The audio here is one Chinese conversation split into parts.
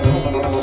あ!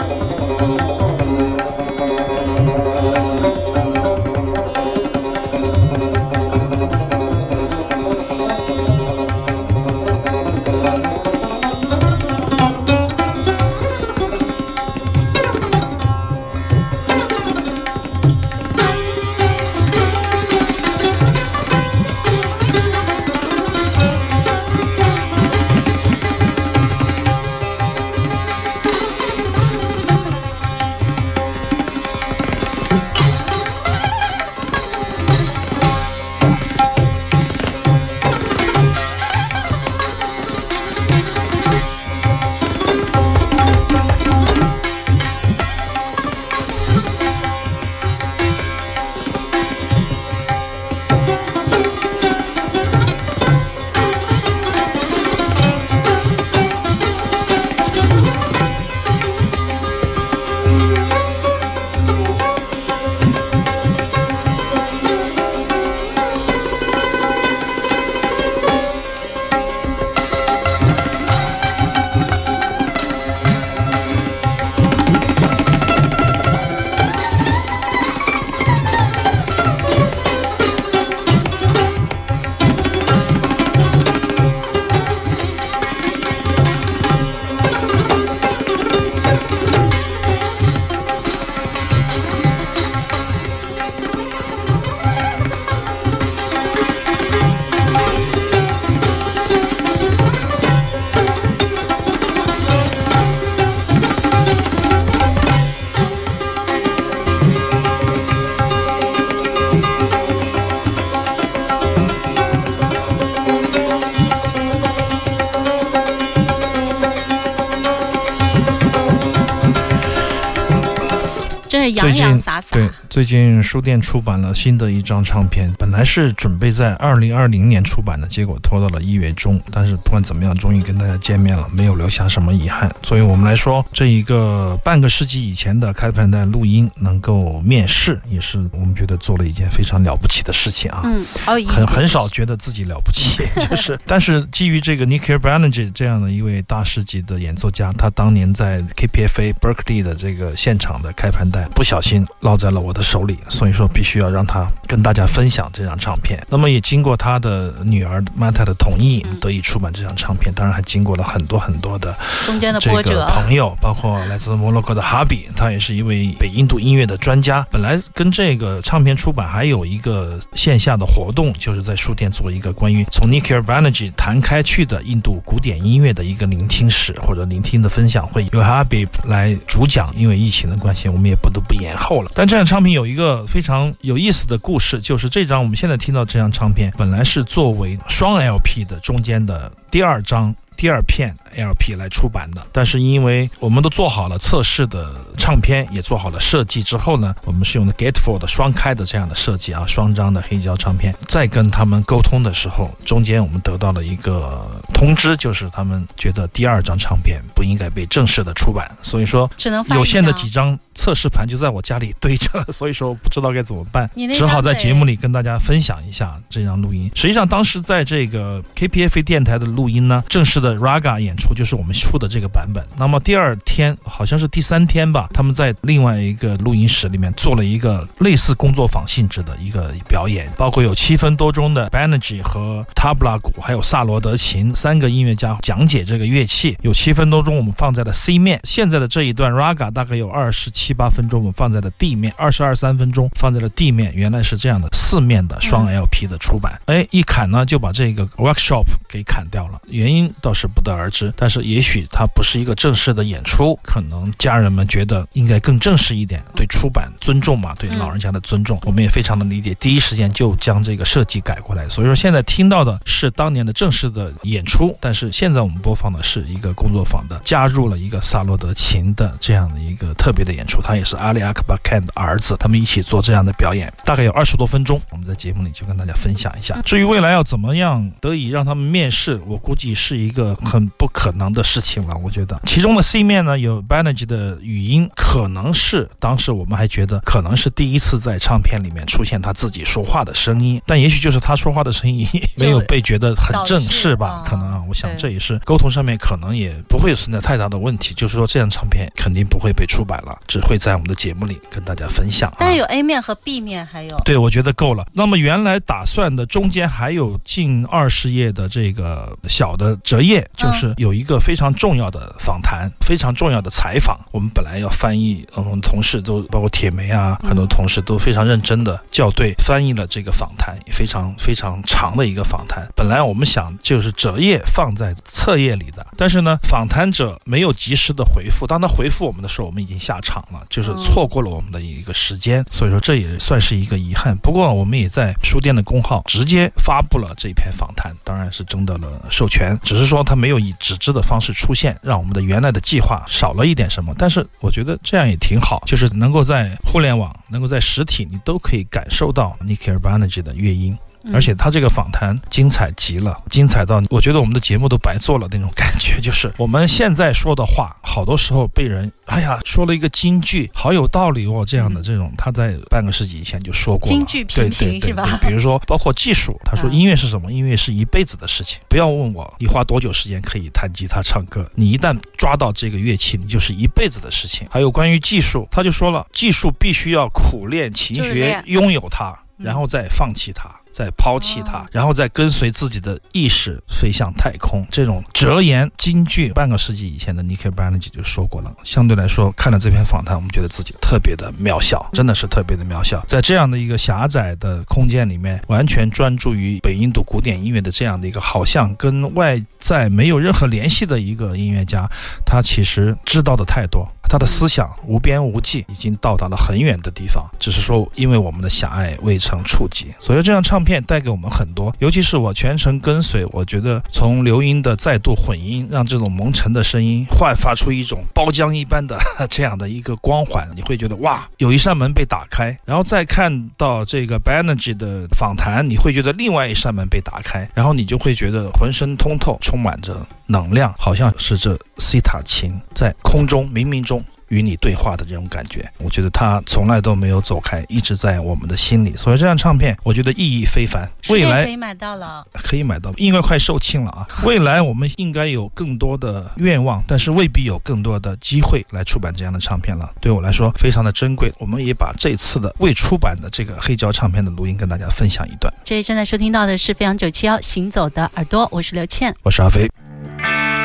最近书店出版了新的一张唱片，本来是准备在二零二零年出版的，结果拖到了一月中。但是不管怎么样，终于跟大家见面了，没有留下什么遗憾。作为我们来说，这一个半个世纪以前的开盘带录音能够面世，也是我们觉得做了一件非常了不起的事情啊。嗯，很很少觉得自己了不起，就是。但是基于这个 Nicky Barnage 这样的一位大师级的演奏家，他当年在 KPFA Berkeley 的这个现场的开盘带不小心落在了我的手里，所以说必须要让他跟大家分享这张唱片。那么也经过他的女儿 Mata 的同意，得以出版这张唱片。当然还经过了很多很多的中间的波折。朋友，包括来自摩洛哥的哈比，他也是一位北印度音乐的专家。本来跟这个唱片出版还有一个线下的活动，就是在书店做一个关于从 Nicky Barnage 弹开去的印度古典音乐的一个聆听史或者聆听的分享会，由哈比来主讲。因为疫情的关系，我们也不得不延后了。但这张唱片有一个非常有意思的故事，就是这张我们现在听到这张唱片，本来是作为双 LP 的中间的第二张。第二片 LP 来出版的，但是因为我们都做好了测试的唱片，也做好了设计之后呢，我们是用的 Gatefold 双开的这样的设计啊，双张的黑胶唱片。在跟他们沟通的时候，中间我们得到了一个通知，就是他们觉得第二张唱片不应该被正式的出版，所以说只能有限的几张测试盘就在我家里堆着，所以说不知道该怎么办，只好在节目里跟大家分享一下这张录音。实际上当时在这个 KPFA 电台的录音呢，正式的。Raga 演出就是我们出的这个版本。那么第二天好像是第三天吧，他们在另外一个录音室里面做了一个类似工作坊性质的一个表演，包括有七分多钟的 Banerjee 和 Tabla 鼓，还有萨罗德琴三个音乐家讲解这个乐器。有七分多钟我们放在了 C 面，现在的这一段 Raga 大概有二十七八分钟，我们放在了 D 面，二十二三分钟放在了 D 面。原来是这样的四面的双 LP 的出版，哎，一砍呢就把这个 Workshop 给砍掉了，原因倒是。不得而知，但是也许它不是一个正式的演出，可能家人们觉得应该更正式一点，对出版尊重嘛，对老人家的尊重，我们也非常的理解，第一时间就将这个设计改过来。所以说现在听到的是当年的正式的演出，出但是现在我们播放的是一个工作坊的，加入了一个萨洛德琴的这样的一个特别的演出，他也是阿里阿克巴坎的儿子，他们一起做这样的表演，大概有二十多分钟，我们在节目里就跟大家分享一下。至于未来要怎么样得以让他们面试，我估计是一个。很不可能的事情了，我觉得其中的 C 面呢有 Banerjee 的语音，可能是当时我们还觉得可能是第一次在唱片里面出现他自己说话的声音，但也许就是他说话的声音没有被觉得很正式吧？可能啊，我想这也是沟通上面可能也不会存在太大的问题，就是说这张唱片肯定不会被出版了，只会在我们的节目里跟大家分享。但是有 A 面和 B 面还有，对我觉得够了。那么原来打算的中间还有近二十页的这个小的折页。就是有一个非常重要的访谈，非常重要的采访。我们本来要翻译，嗯，同事都包括铁梅啊，很多同事都非常认真的校对翻译了这个访谈，非常非常长的一个访谈。本来我们想就是折页放在册页里的，但是呢，访谈者没有及时的回复。当他回复我们的时候，我们已经下场了，就是错过了我们的一个时间。所以说这也算是一个遗憾。不过我们也在书店的公号直接发布了这一篇访谈，当然是征得了授权，只是说他没有。以纸质的方式出现，让我们的原来的计划少了一点什么。但是我觉得这样也挺好，就是能够在互联网，能够在实体，你都可以感受到 Nicky Barnage 的乐音。而且他这个访谈精彩极了，精彩到我觉得我们的节目都白做了那种感觉。就是我们现在说的话，好多时候被人哎呀说了一个金句，好有道理哦，这样的这种他在半个世纪以前就说过。金句频频是吧？比如说包括技术，他说音乐是什么？音乐是一辈子的事情。不要问我你花多久时间可以弹吉他唱歌，你一旦抓到这个乐器，你就是一辈子的事情。还有关于技术，他就说了，技术必须要苦练勤学，拥有它，然后再放弃它。再抛弃它，然后再跟随自己的意识飞向太空。这种哲言金句，半个世纪以前的 Nicky Barnage 就说过了。相对来说，看了这篇访谈，我们觉得自己特别的渺小，真的是特别的渺小。在这样的一个狭窄的空间里面，完全专注于北印度古典音乐的这样的一个，好像跟外在没有任何联系的一个音乐家，他其实知道的太多。他的思想无边无际，已经到达了很远的地方，只是说因为我们的狭隘未曾触及。所以这张唱片带给我们很多，尤其是我全程跟随，我觉得从刘英的再度混音，让这种蒙尘的声音焕发出一种包浆一般的 这样的一个光环，你会觉得哇，有一扇门被打开，然后再看到这个 Banerjee 的访谈，你会觉得另外一扇门被打开，然后你就会觉得浑身通透，充满着能量，好像是这西塔琴在空中冥冥中。与你对话的这种感觉，我觉得它从来都没有走开，一直在我们的心里。所以这张唱片，我觉得意义非凡。未来可以买到了，可以买到，应该快售罄了啊！未来我们应该有更多的愿望，但是未必有更多的机会来出版这样的唱片了。对我来说，非常的珍贵。我们也把这次的未出版的这个黑胶唱片的录音跟大家分享一段。这正在收听到的是飞扬九七幺行走的耳朵，我是刘倩，我是阿飞。是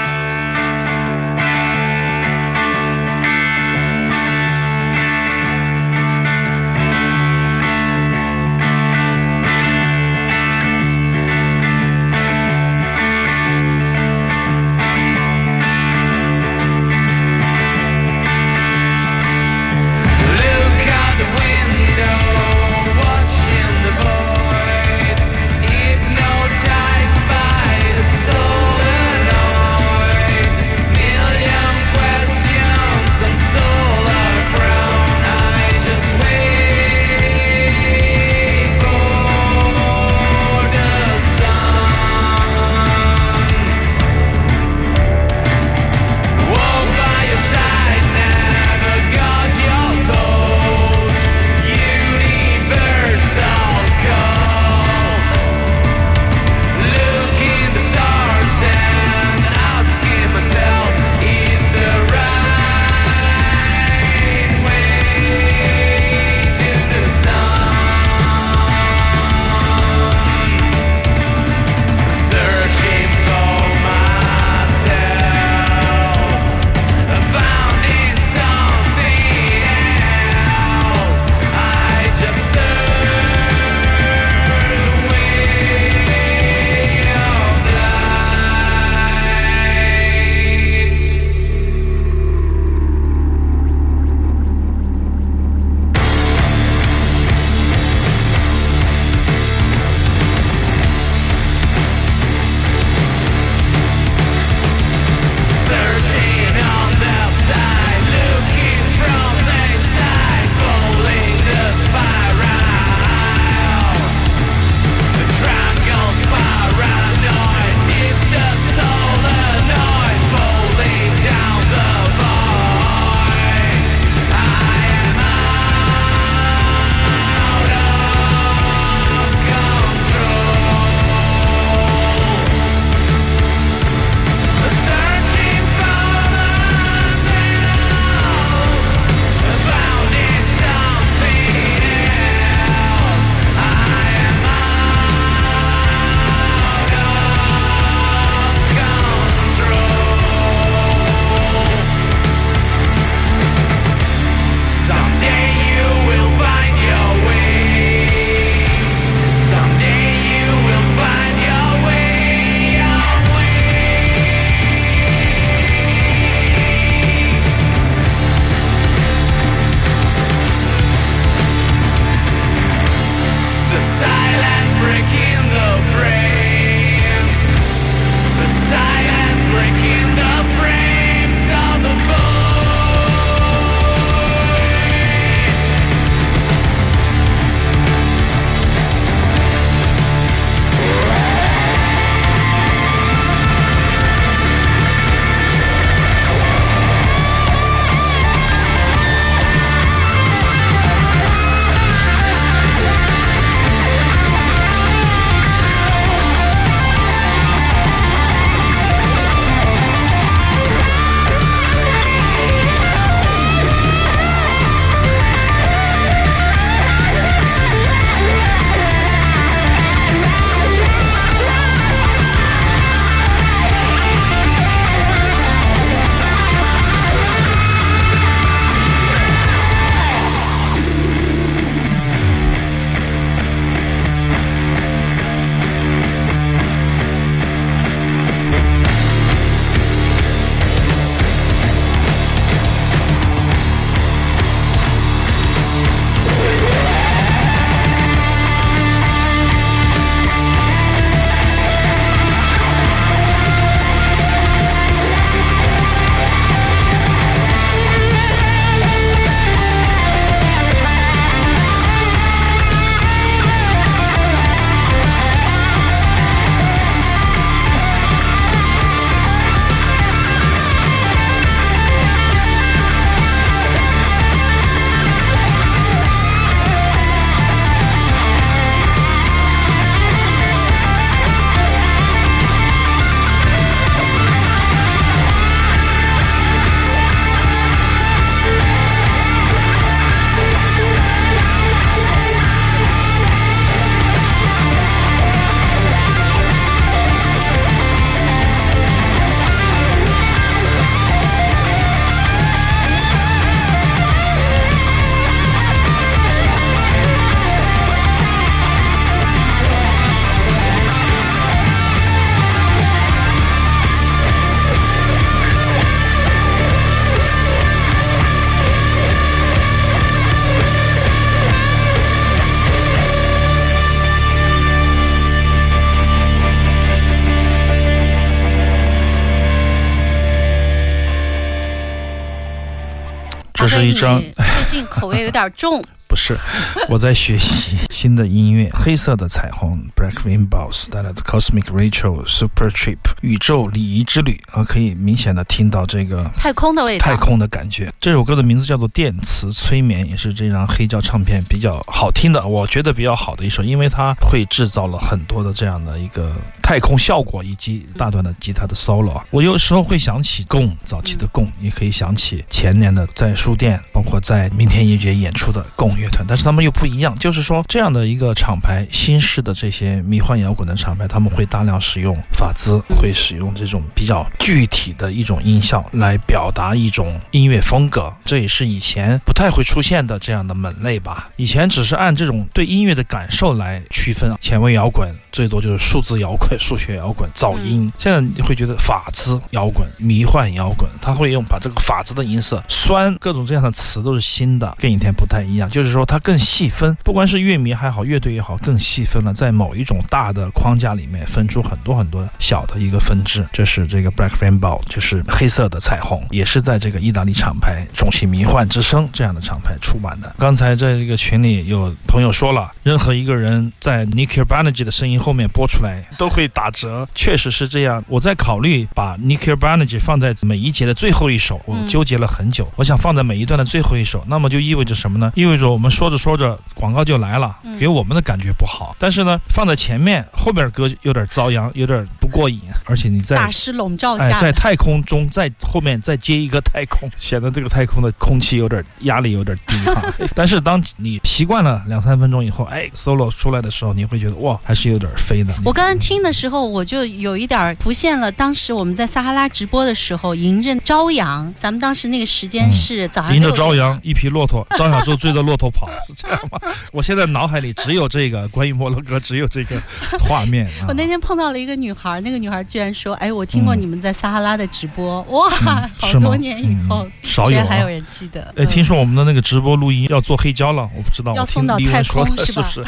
最近口味有点重。不是，我在学习新的音乐，黑色的彩虹，Black Rainbows 带来的 Cosmic Rachel Super Trip 宇宙礼仪之旅啊，可以明显的听到这个太空的味道，太空的感觉。这首歌的名字叫做电磁催眠，也是这张黑胶唱片比较好听的，我觉得比较好的一首，因为它会制造了很多的这样的一个太空效果以及大段的吉他的 solo。我有时候会想起贡早期的贡，也可以想起前年的在书店，包括在明天音乐节演出的贡。乐团，但是他们又不一样，就是说这样的一个厂牌，新式的这些迷幻摇滚的厂牌，他们会大量使用法兹，会使用这种比较具体的一种音效来表达一种音乐风格，这也是以前不太会出现的这样的门类吧。以前只是按这种对音乐的感受来区分，前卫摇滚最多就是数字摇滚、数学摇滚、噪音。现在你会觉得法兹摇滚、迷幻摇滚，他会用把这个法兹的音色、酸各种这样的词都是新的，跟以前不太一样，就是。说它更细分，不管是乐迷还好，乐队也好，更细分了，在某一种大的框架里面分出很多很多小的一个分支。这是这个 Black Rainbow，就是黑色的彩虹，也是在这个意大利厂牌重启迷幻之声这样的厂牌出版的。刚才在这个群里有朋友说了，任何一个人在 Nicky Barnage 的声音后面播出来都会打折，确实是这样。我在考虑把 Nicky Barnage 放在每一节的最后一首，我纠结了很久，我想放在每一段的最后一首，那么就意味着什么呢？意味着我们说着说着广告就来了，给我们的感觉不好。但是呢，放在前面，后边歌有点遭殃，有点不过瘾。而且你在大师笼罩下，在太空中，在后面再接一个太空，显得这个太空的空气有点压力有点低哈。但是当你习惯了两三分钟以后，哎，solo 出来的时候，你会觉得哇，还是有点飞的。我刚刚听的时候，我就有一点浮现了当时我们在撒哈拉直播的时候，迎着朝阳，咱们当时那个时间是早上。迎着朝阳，一匹骆驼，张小舟追着骆驼。跑是这样吗？我现在脑海里只有这个关于摩洛哥，只有这个画面。我那天碰到了一个女孩，那个女孩居然说：“哎，我听过你们在撒哈拉的直播，哇，好多年以后，少有还有人记得。”哎，听说我们的那个直播录音要做黑胶了，我不知道。要送到太空是不是？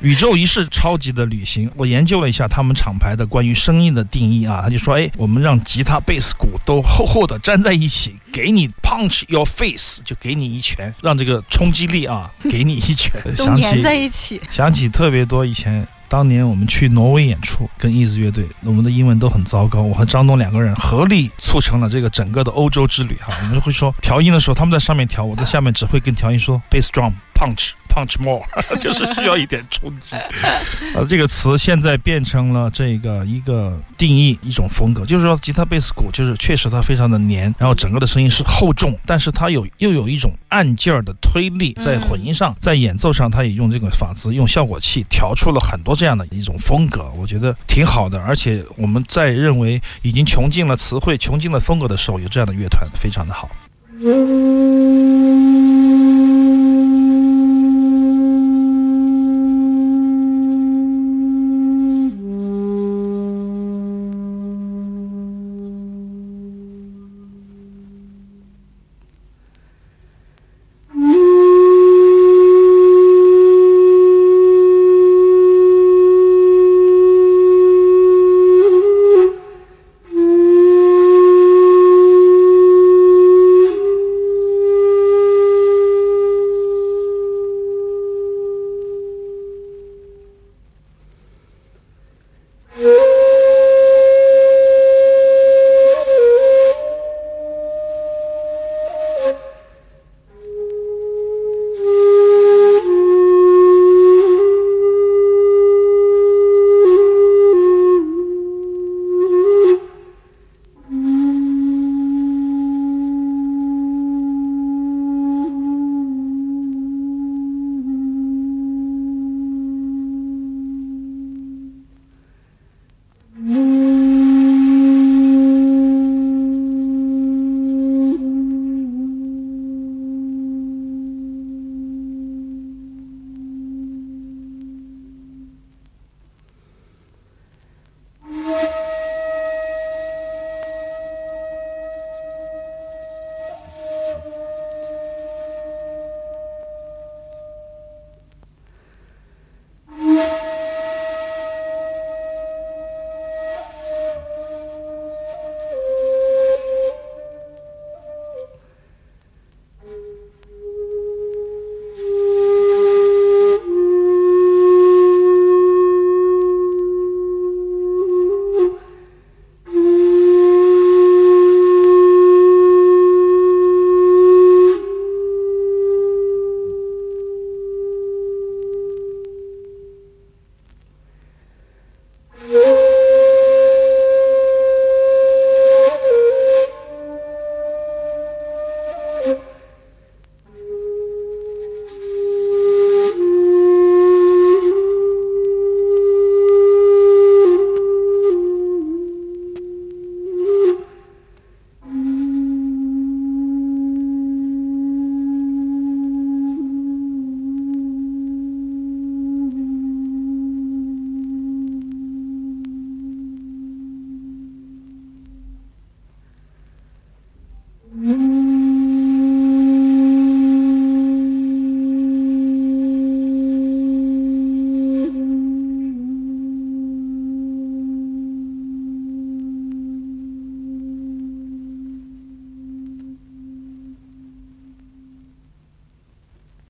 宇宙一世超级的旅行，我研究了一下他们厂牌的关于声音的定义啊，他就说：“哎，我们让吉他、贝斯、鼓都厚厚的粘在一起，给你 punch your face，就给你一拳，让这个冲击。”力啊，给你一拳，都粘在一起，想起特别多以前，当年我们去挪威演出，跟 Easy 乐队，我们的英文都很糟糕，我和张东两个人合力促成了这个整个的欧洲之旅哈。我们会说调音的时候，他们在上面调，我在下面只会跟调音说 bass drum punch。Punch more，就是需要一点冲击。呃，这个词现在变成了这个一个定义，一种风格，就是说吉他、贝斯、鼓，就是确实它非常的黏，然后整个的声音是厚重，但是它有又有一种按劲儿的推力，在混音上，在演奏上，它也用这个法子，用效果器调出了很多这样的一种风格，我觉得挺好的。而且我们在认为已经穷尽了词汇、穷尽了风格的时候，有这样的乐团非常的好。